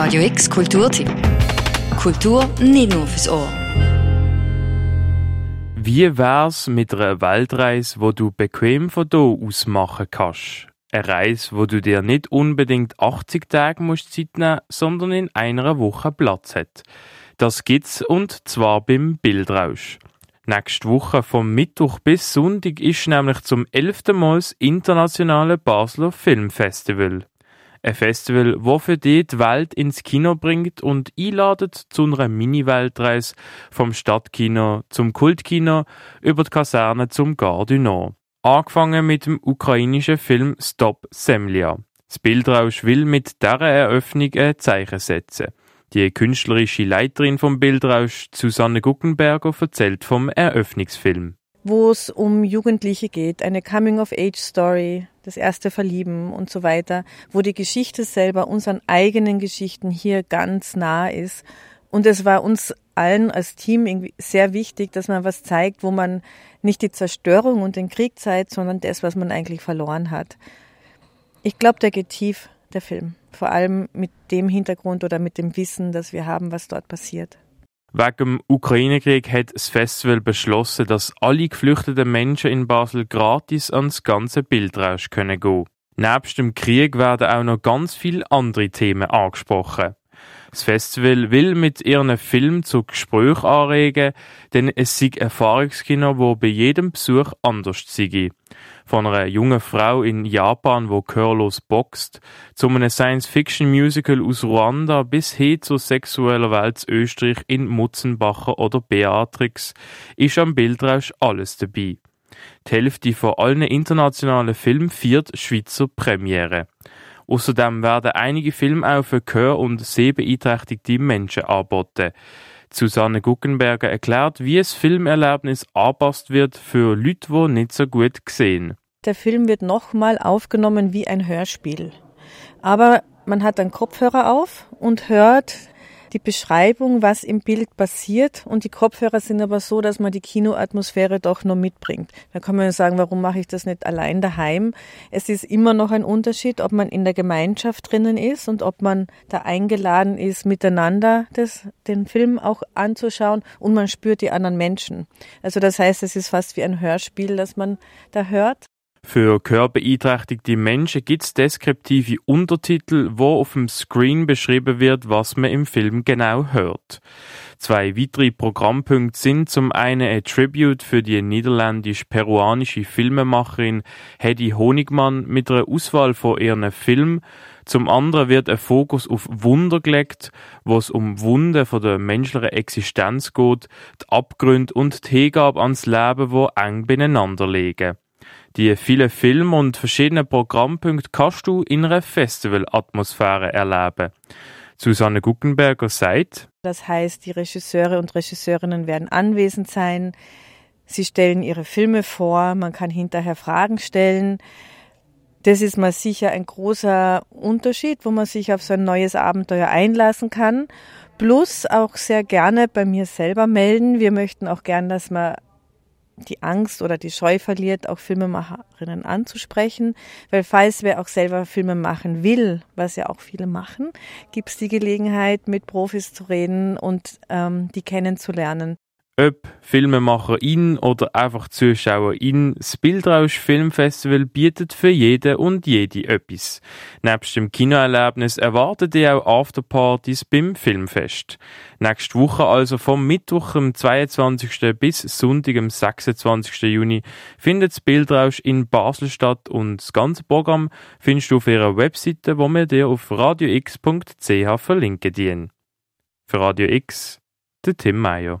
Radio X Kulturtipp. Kultur nicht nur fürs Ohr. Wie wär's mit einer Weltreise, wo du bequem von hier aus machen kannst? Eine Reise, wo du dir nicht unbedingt 80 Tage musst Zeit nehmen, sondern in einer Woche Platz hat. Das gibt's und zwar beim Bildrausch. Nächste Woche vom Mittwoch bis Sonntag ist nämlich zum elften Mal das internationale Basler Filmfestival. Ein Festival, wo für dich die Welt ins Kino bringt und einladet zu einer Mini-Weltreise vom Stadtkino zum Kultkino über die Kaserne zum Gare du Nord. Angefangen mit dem ukrainischen Film Stop Semlia. Das Bildrausch will mit dieser Eröffnung ein Zeichen setzen. Die künstlerische Leiterin vom Bildrausch, Susanne Guckenberger, erzählt vom Eröffnungsfilm wo es um Jugendliche geht, eine Coming-of-Age-Story, das erste Verlieben und so weiter, wo die Geschichte selber unseren eigenen Geschichten hier ganz nah ist. Und es war uns allen als Team irgendwie sehr wichtig, dass man was zeigt, wo man nicht die Zerstörung und den Krieg zeigt, sondern das, was man eigentlich verloren hat. Ich glaube, der geht tief, der Film. Vor allem mit dem Hintergrund oder mit dem Wissen, dass wir haben, was dort passiert. Wegen dem Ukraine-Krieg hat das Festival beschlossen, dass alle geflüchteten Menschen in Basel gratis ans ganze Bildrausch können gehen. Nebst dem Krieg werden auch noch ganz viele andere Themen angesprochen. Das Festival will mit ihren Film zu Gespräch anregen, denn es ist ein Erfahrungskino, wo bei jedem Besuch anders sei. Von einer jungen Frau in Japan, wo gehörlos boxt, zu einem Science-Fiction-Musical aus Ruanda bis hin zur sexuellen Welt Österreich in Mutzenbacher oder Beatrix, ist am Bildrausch alles dabei. Die Hälfte von allen internationalen Filmen viert Schweizer Premiere. Außerdem werden einige Filme auch für Gehör- und sehbeeinträchtigte Menschen angeboten. Susanne Guckenberger erklärt, wie das Filmerlebnis angepasst wird für Leute, die nicht so gut sehen. Der Film wird nochmal aufgenommen wie ein Hörspiel. Aber man hat einen Kopfhörer auf und hört die Beschreibung, was im Bild passiert. Und die Kopfhörer sind aber so, dass man die Kinoatmosphäre doch nur mitbringt. Da kann man sagen, warum mache ich das nicht allein daheim? Es ist immer noch ein Unterschied, ob man in der Gemeinschaft drinnen ist und ob man da eingeladen ist, miteinander das, den Film auch anzuschauen und man spürt die anderen Menschen. Also das heißt, es ist fast wie ein Hörspiel, das man da hört. Für körperbeeinträchtigte Menschen gibt es deskriptive Untertitel, wo auf dem Screen beschrieben wird, was man im Film genau hört. Zwei weitere Programmpunkte sind zum einen ein Tribute für die niederländisch-peruanische Filmemacherin Hedy Honigmann mit einer Auswahl von ihren Filmen. Zum anderen wird ein Fokus auf Wunder gelegt, wo es um Wunder von der menschlichen Existenz geht, die Abgründe und die Hingabe ans Leben, wo eng beieinander liegen. Die vielen Filme und verschiedenen Programmpunkte kannst du in einer Festivalatmosphäre erleben. Susanne Guckenberger sagt, das heißt, die Regisseure und Regisseurinnen werden anwesend sein. Sie stellen ihre Filme vor, man kann hinterher Fragen stellen. Das ist mal sicher ein großer Unterschied, wo man sich auf so ein neues Abenteuer einlassen kann. Plus auch sehr gerne bei mir selber melden. Wir möchten auch gern, dass man die Angst oder die Scheu verliert, auch Filmemacherinnen anzusprechen, weil falls wer auch selber Filme machen will, was ja auch viele machen, gibt es die Gelegenheit, mit Profis zu reden und ähm, die kennenzulernen. Ob Filmemacherin oder einfach Zuschauerin, das Bildrausch Filmfestival bietet für jeden und jede etwas. Nebst dem Kinoerlebnis erwartet ihr auch Afterpartys beim Filmfest. Nächste Woche also vom Mittwoch, am 22. bis Sonntag, am 26. Juni, findet das Bildrausch in Basel statt und das ganze Programm findest du auf ihrer Webseite, wo wir dir auf radiox.ch verlinken. Für Radio X, der Tim Meyer.